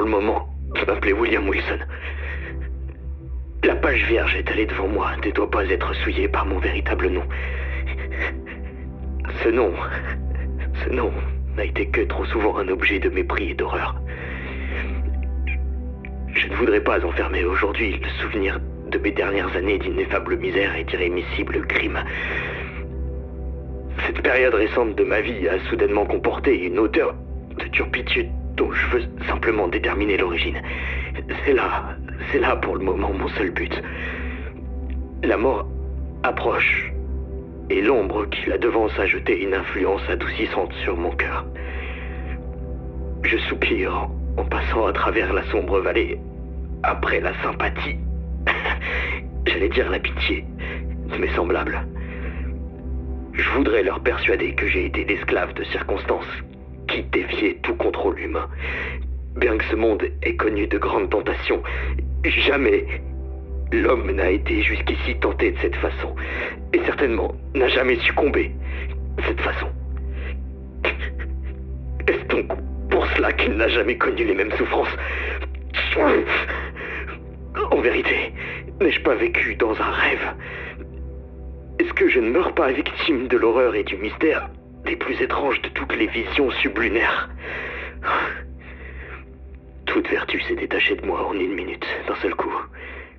Pour le moment, de m'appeler William Wilson. La page vierge étalée devant moi ne doit pas être souillée par mon véritable nom. Ce nom, ce nom n'a été que trop souvent un objet de mépris et d'horreur. Je ne voudrais pas enfermer aujourd'hui le souvenir de mes dernières années d'ineffable misère et d'irrémissible crime. Cette période récente de ma vie a soudainement comporté une odeur de turpitude je veux simplement déterminer l'origine. C'est là, c'est là pour le moment mon seul but. La mort approche et l'ombre qui la devance a jeté une influence adoucissante sur mon cœur. Je soupire en passant à travers la sombre vallée après la sympathie. J'allais dire la pitié de mes semblables. Je voudrais leur persuader que j'ai été l'esclave de circonstances qui défiaient tout contrôle humain. Bien que ce monde ait connu de grandes tentations, jamais l'homme n'a été jusqu'ici tenté de cette façon. Et certainement n'a jamais succombé de cette façon. Est-ce donc pour cela qu'il n'a jamais connu les mêmes souffrances? En vérité, n'ai-je pas vécu dans un rêve? Est-ce que je ne meurs pas victime de l'horreur et du mystère? Les plus étranges de toutes les visions sublunaires Toute vertu s'est détachée de moi en une minute, d'un seul coup,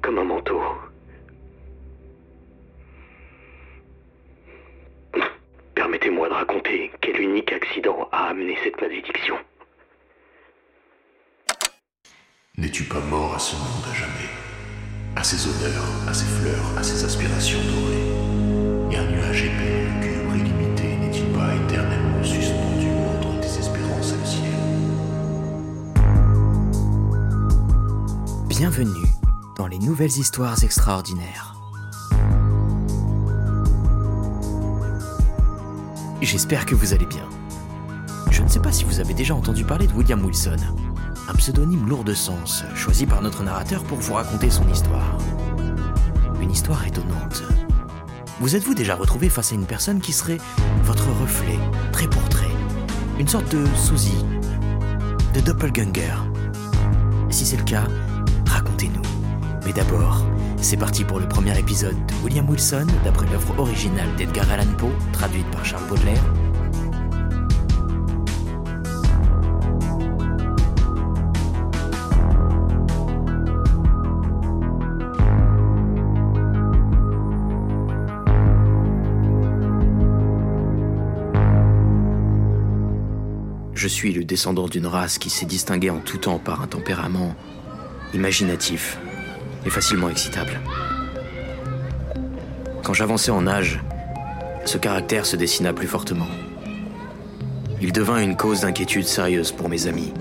comme un manteau. Permettez-moi de raconter quel unique accident a amené cette malédiction. N'es-tu pas mort à ce monde à jamais? À ses honneurs, à ses fleurs, à ses aspirations dorées Et un nuage épais, Bienvenue dans les nouvelles histoires extraordinaires. J'espère que vous allez bien. Je ne sais pas si vous avez déjà entendu parler de William Wilson, un pseudonyme lourd de sens, choisi par notre narrateur pour vous raconter son histoire. Une histoire étonnante. Vous êtes-vous déjà retrouvé face à une personne qui serait votre reflet, trait pour trait Une sorte de sosie, de doppelganger? Si c'est le cas. Mais d'abord, c'est parti pour le premier épisode de William Wilson, d'après l'œuvre originale d'Edgar Allan Poe, traduite par Charles Baudelaire. Je suis le descendant d'une race qui s'est distinguée en tout temps par un tempérament imaginatif et facilement excitable. Quand j'avançais en âge, ce caractère se dessina plus fortement. Il devint une cause d'inquiétude sérieuse pour mes amis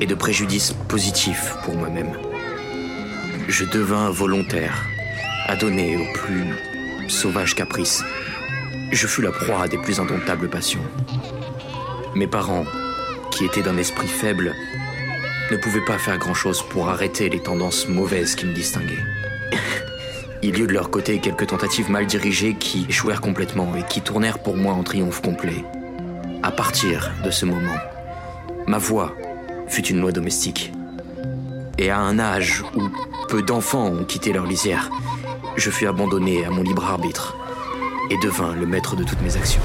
et de préjudice positif pour moi-même. Je devins volontaire, adonné aux plus sauvage caprice. Je fus la proie des plus indomptables passions. Mes parents, qui étaient d'un esprit faible, ne pouvaient pas faire grand-chose pour arrêter les tendances mauvaises qui me distinguaient. Il y eut de leur côté quelques tentatives mal dirigées qui échouèrent complètement et qui tournèrent pour moi en triomphe complet. À partir de ce moment, ma voix fut une loi domestique. Et à un âge où peu d'enfants ont quitté leur lisière, je fus abandonné à mon libre arbitre et devins le maître de toutes mes actions.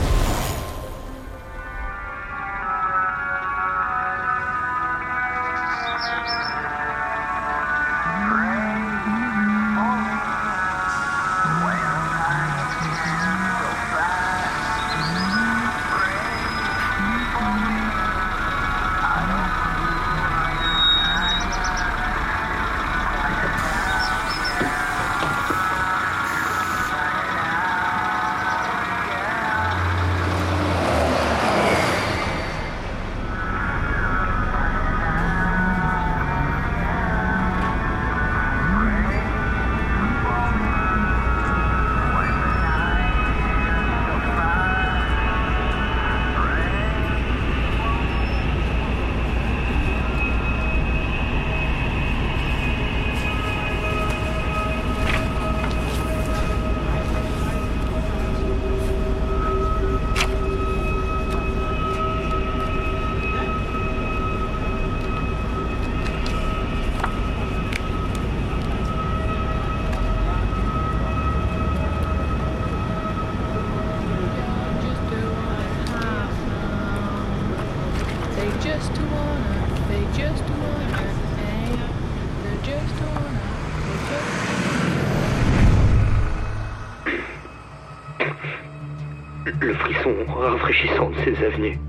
Le frisson rafraîchissant de ces avenues.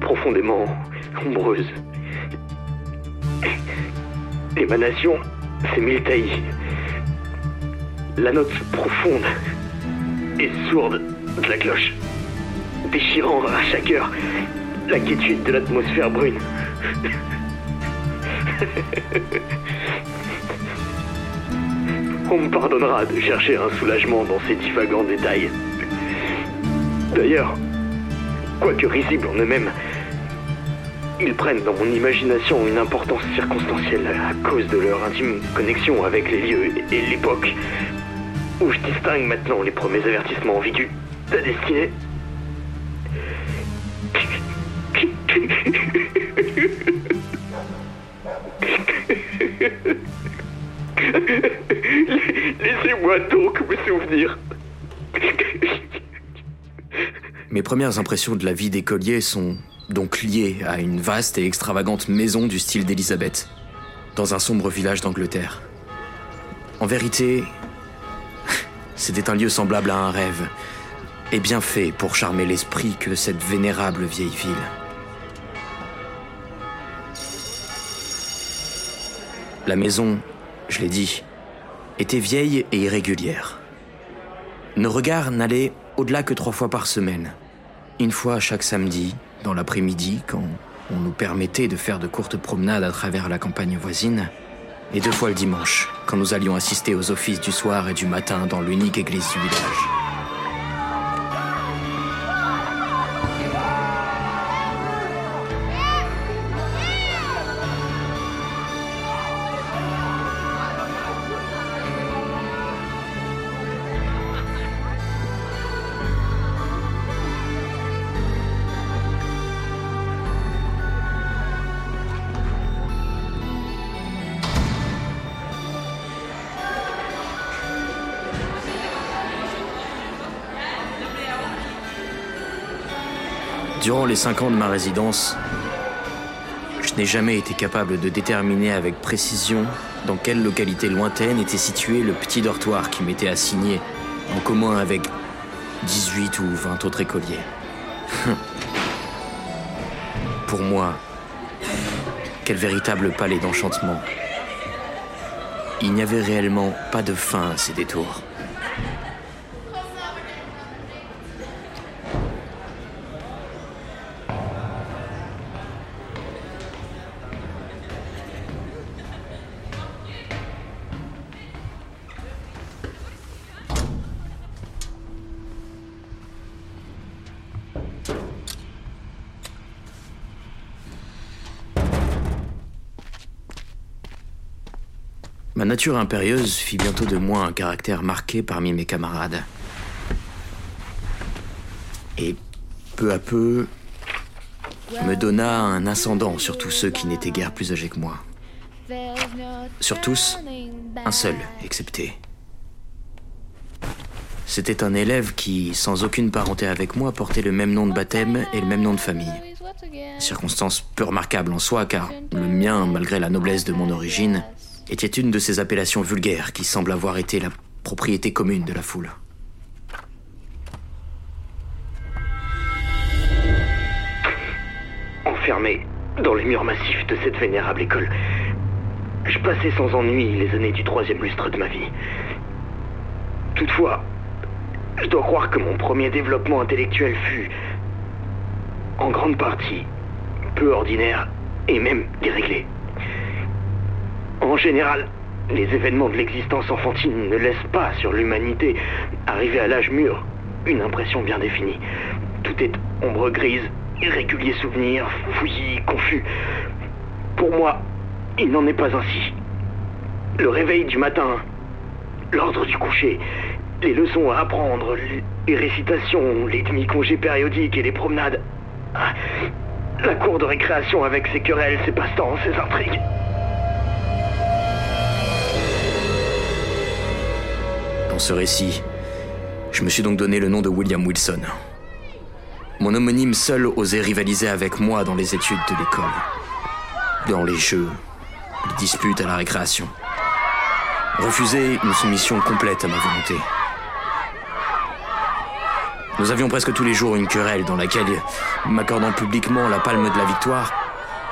Profondément ombreuse. L'émanation, c'est mille taillis. La note profonde et sourde de la cloche. Déchirant à chaque heure la quiétude de l'atmosphère brune. On me pardonnera de chercher un soulagement dans ces divagants détails. D'ailleurs, quoique risibles en eux-mêmes, ils prennent dans mon imagination une importance circonstancielle à cause de leur intime connexion avec les lieux et l'époque où je distingue maintenant les premiers avertissements de la destinée. Laissez-moi donc me souvenir. Mes premières impressions de la vie d'écolier sont donc liées à une vaste et extravagante maison du style d'Élisabeth, dans un sombre village d'Angleterre. En vérité, c'était un lieu semblable à un rêve, et bien fait pour charmer l'esprit que cette vénérable vieille ville. La maison, je l'ai dit, était vieille et irrégulière. Nos regards n'allaient au-delà que trois fois par semaine. Une fois chaque samedi, dans l'après-midi, quand on nous permettait de faire de courtes promenades à travers la campagne voisine, et deux fois le dimanche, quand nous allions assister aux offices du soir et du matin dans l'unique église du village. Durant les cinq ans de ma résidence, je n'ai jamais été capable de déterminer avec précision dans quelle localité lointaine était situé le petit dortoir qui m'était assigné en commun avec 18 ou 20 autres écoliers. Pour moi, quel véritable palais d'enchantement. Il n'y avait réellement pas de fin à ces détours. Nature impérieuse fit bientôt de moi un caractère marqué parmi mes camarades. Et peu à peu, me donna un ascendant sur tous ceux qui n'étaient guère plus âgés que moi. Sur tous, un seul excepté. C'était un élève qui, sans aucune parenté avec moi, portait le même nom de baptême et le même nom de famille. Circonstance peu remarquable en soi, car le mien, malgré la noblesse de mon origine, était une de ces appellations vulgaires qui semblent avoir été la propriété commune de la foule. Enfermé dans les murs massifs de cette vénérable école, je passais sans ennui les années du troisième lustre de ma vie. Toutefois, je dois croire que mon premier développement intellectuel fut, en grande partie, peu ordinaire et même déréglé. En général, les événements de l'existence enfantine ne laissent pas sur l'humanité, arrivée à l'âge mûr, une impression bien définie. Tout est ombre grise, irrégulier souvenir, fouillis, confus. Pour moi, il n'en est pas ainsi. Le réveil du matin, l'ordre du coucher, les leçons à apprendre, les récitations, les demi-congés périodiques et les promenades. Ah, La cour de récréation avec ses querelles, ses passe-temps, ses intrigues. Dans ce récit, je me suis donc donné le nom de William Wilson. Mon homonyme seul osait rivaliser avec moi dans les études de l'école, dans les jeux, les disputes à la récréation. Refuser une soumission complète à ma volonté. Nous avions presque tous les jours une querelle dans laquelle, m'accordant publiquement la palme de la victoire,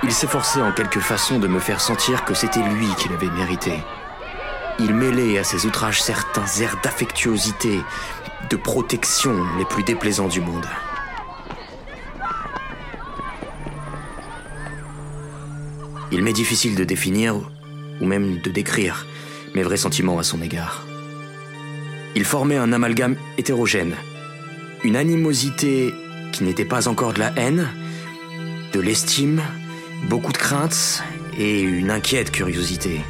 il s'efforçait en quelque façon de me faire sentir que c'était lui qui l'avait mérité. Il mêlait à ses outrages certains airs d'affectuosité, de protection les plus déplaisants du monde. Il m'est difficile de définir, ou même de décrire, mes vrais sentiments à son égard. Il formait un amalgame hétérogène, une animosité qui n'était pas encore de la haine, de l'estime, beaucoup de craintes et une inquiète curiosité.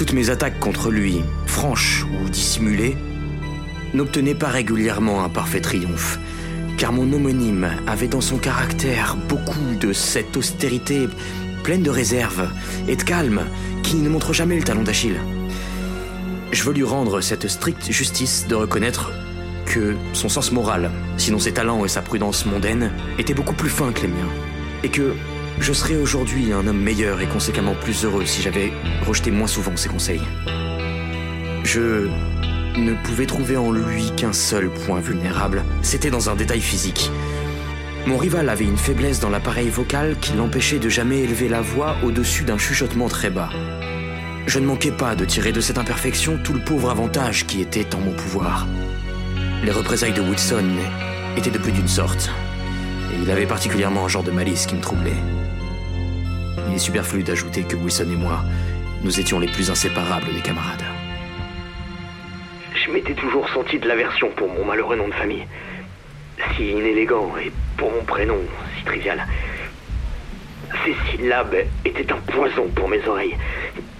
Toutes mes attaques contre lui, franches ou dissimulées, n'obtenaient pas régulièrement un parfait triomphe, car mon homonyme avait dans son caractère beaucoup de cette austérité pleine de réserve et de calme qui ne montre jamais le talon d'Achille. Je veux lui rendre cette stricte justice de reconnaître que son sens moral, sinon ses talents et sa prudence mondaine, étaient beaucoup plus fins que les miens, et que je serais aujourd'hui un homme meilleur et conséquemment plus heureux si j'avais rejeté moins souvent ses conseils. Je ne pouvais trouver en lui qu'un seul point vulnérable, c'était dans un détail physique. Mon rival avait une faiblesse dans l'appareil vocal qui l'empêchait de jamais élever la voix au-dessus d'un chuchotement très bas. Je ne manquais pas de tirer de cette imperfection tout le pauvre avantage qui était en mon pouvoir. Les représailles de Wilson étaient de plus d'une sorte, il avait particulièrement un genre de malice qui me troublait. Il est superflu d'ajouter que Wilson et moi, nous étions les plus inséparables des camarades. Je m'étais toujours senti de l'aversion pour mon malheureux nom de famille. Si inélégant et pour mon prénom si trivial. Ces syllabes étaient un poison pour mes oreilles.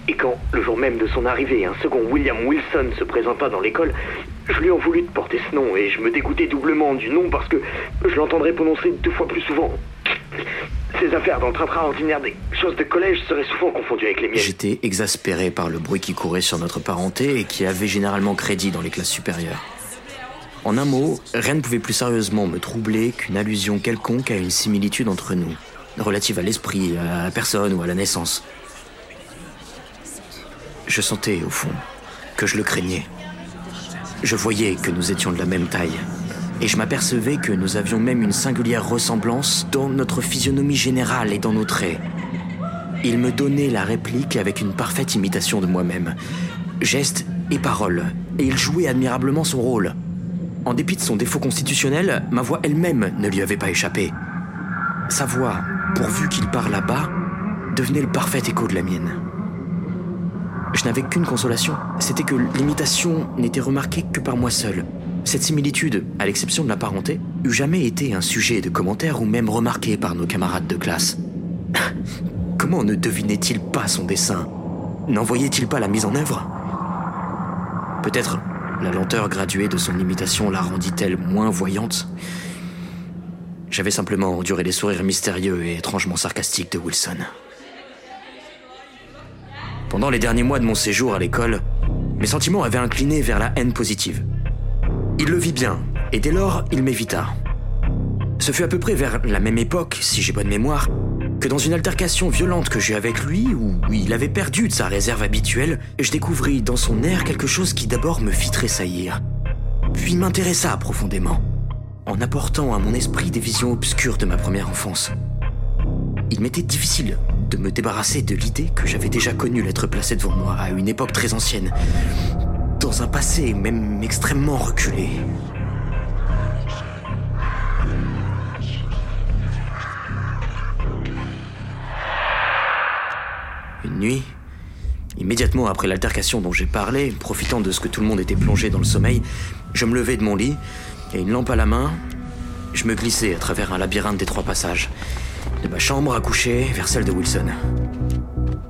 Et quand, le jour même de son arrivée, un second William Wilson se présenta dans l'école, je lui en voulus de porter ce nom et je me dégoûtais doublement du nom parce que je l'entendrais prononcer deux fois plus souvent. Ces affaires dans le train-train ordinaire des choses de collège seraient souvent confondues avec les miennes. J'étais exaspéré par le bruit qui courait sur notre parenté et qui avait généralement crédit dans les classes supérieures. En un mot, rien ne pouvait plus sérieusement me troubler qu'une allusion quelconque à une similitude entre nous, relative à l'esprit, à la personne ou à la naissance. Je sentais, au fond, que je le craignais. Je voyais que nous étions de la même taille, et je m'apercevais que nous avions même une singulière ressemblance dans notre physionomie générale et dans nos traits. Il me donnait la réplique avec une parfaite imitation de moi-même, gestes et paroles, et il jouait admirablement son rôle. En dépit de son défaut constitutionnel, ma voix elle-même ne lui avait pas échappé. Sa voix, pourvu qu'il parlât bas, devenait le parfait écho de la mienne. Je n'avais qu'une consolation, c'était que l'imitation n'était remarquée que par moi seul. Cette similitude, à l'exception de la parenté, eût jamais été un sujet de commentaire ou même remarqué par nos camarades de classe. Comment ne devinait-il pas son dessein? N'en voyait-il pas la mise en œuvre? Peut-être la lenteur graduée de son imitation la rendit-elle moins voyante? J'avais simplement enduré les sourires mystérieux et étrangement sarcastiques de Wilson. Pendant les derniers mois de mon séjour à l'école, mes sentiments avaient incliné vers la haine positive. Il le vit bien, et dès lors, il m'évita. Ce fut à peu près vers la même époque, si j'ai bonne mémoire, que dans une altercation violente que j'eus avec lui, où il avait perdu de sa réserve habituelle, je découvris dans son air quelque chose qui d'abord me fit tressaillir, puis m'intéressa profondément, en apportant à mon esprit des visions obscures de ma première enfance. Il m'était difficile de me débarrasser de l'idée que j'avais déjà connu l'être placé devant moi à une époque très ancienne, dans un passé même extrêmement reculé. Une nuit, immédiatement après l'altercation dont j'ai parlé, profitant de ce que tout le monde était plongé dans le sommeil, je me levai de mon lit et une lampe à la main, je me glissai à travers un labyrinthe des trois passages, de ma chambre à coucher vers celle de Wilson.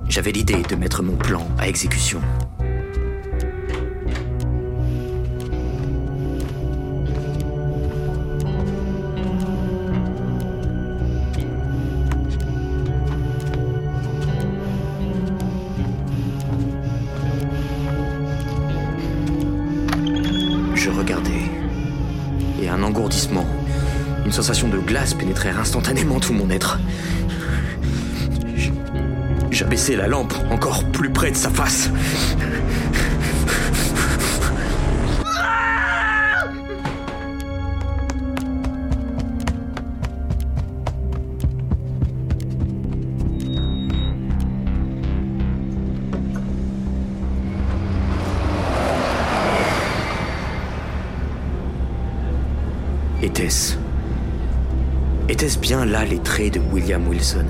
J'avais l'idée de mettre mon plan à exécution. Instantanément tout mon être. J- J'abaissai la lampe encore plus près de sa face. Était-ce Était-ce bien là les traits de William Wilson?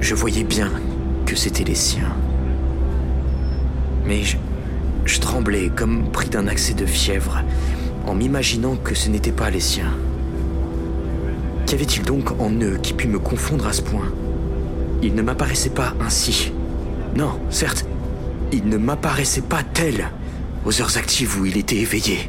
Je voyais bien que c'étaient les siens. Mais je, tremblais comme pris d'un accès de fièvre en m'imaginant que ce n'étaient pas les siens. Qu'y avait-il donc en eux qui put me confondre à ce point? Ils ne m'apparaissaient pas ainsi. Non, certes, ils ne m'apparaissaient pas tels aux heures actives où il était éveillé.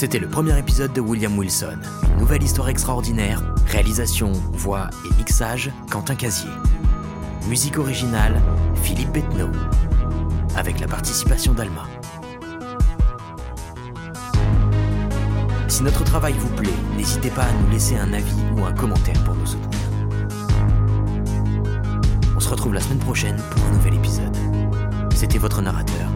C'était le premier épisode de William Wilson, nouvelle histoire extraordinaire, réalisation, voix et mixage, Quentin Casier. Musique originale, Philippe Betneau, avec la participation d'Alma. Si notre travail vous plaît, n'hésitez pas à nous laisser un avis ou un commentaire pour nous soutenir. On se retrouve la semaine prochaine pour un nouvel épisode. C'était votre narrateur,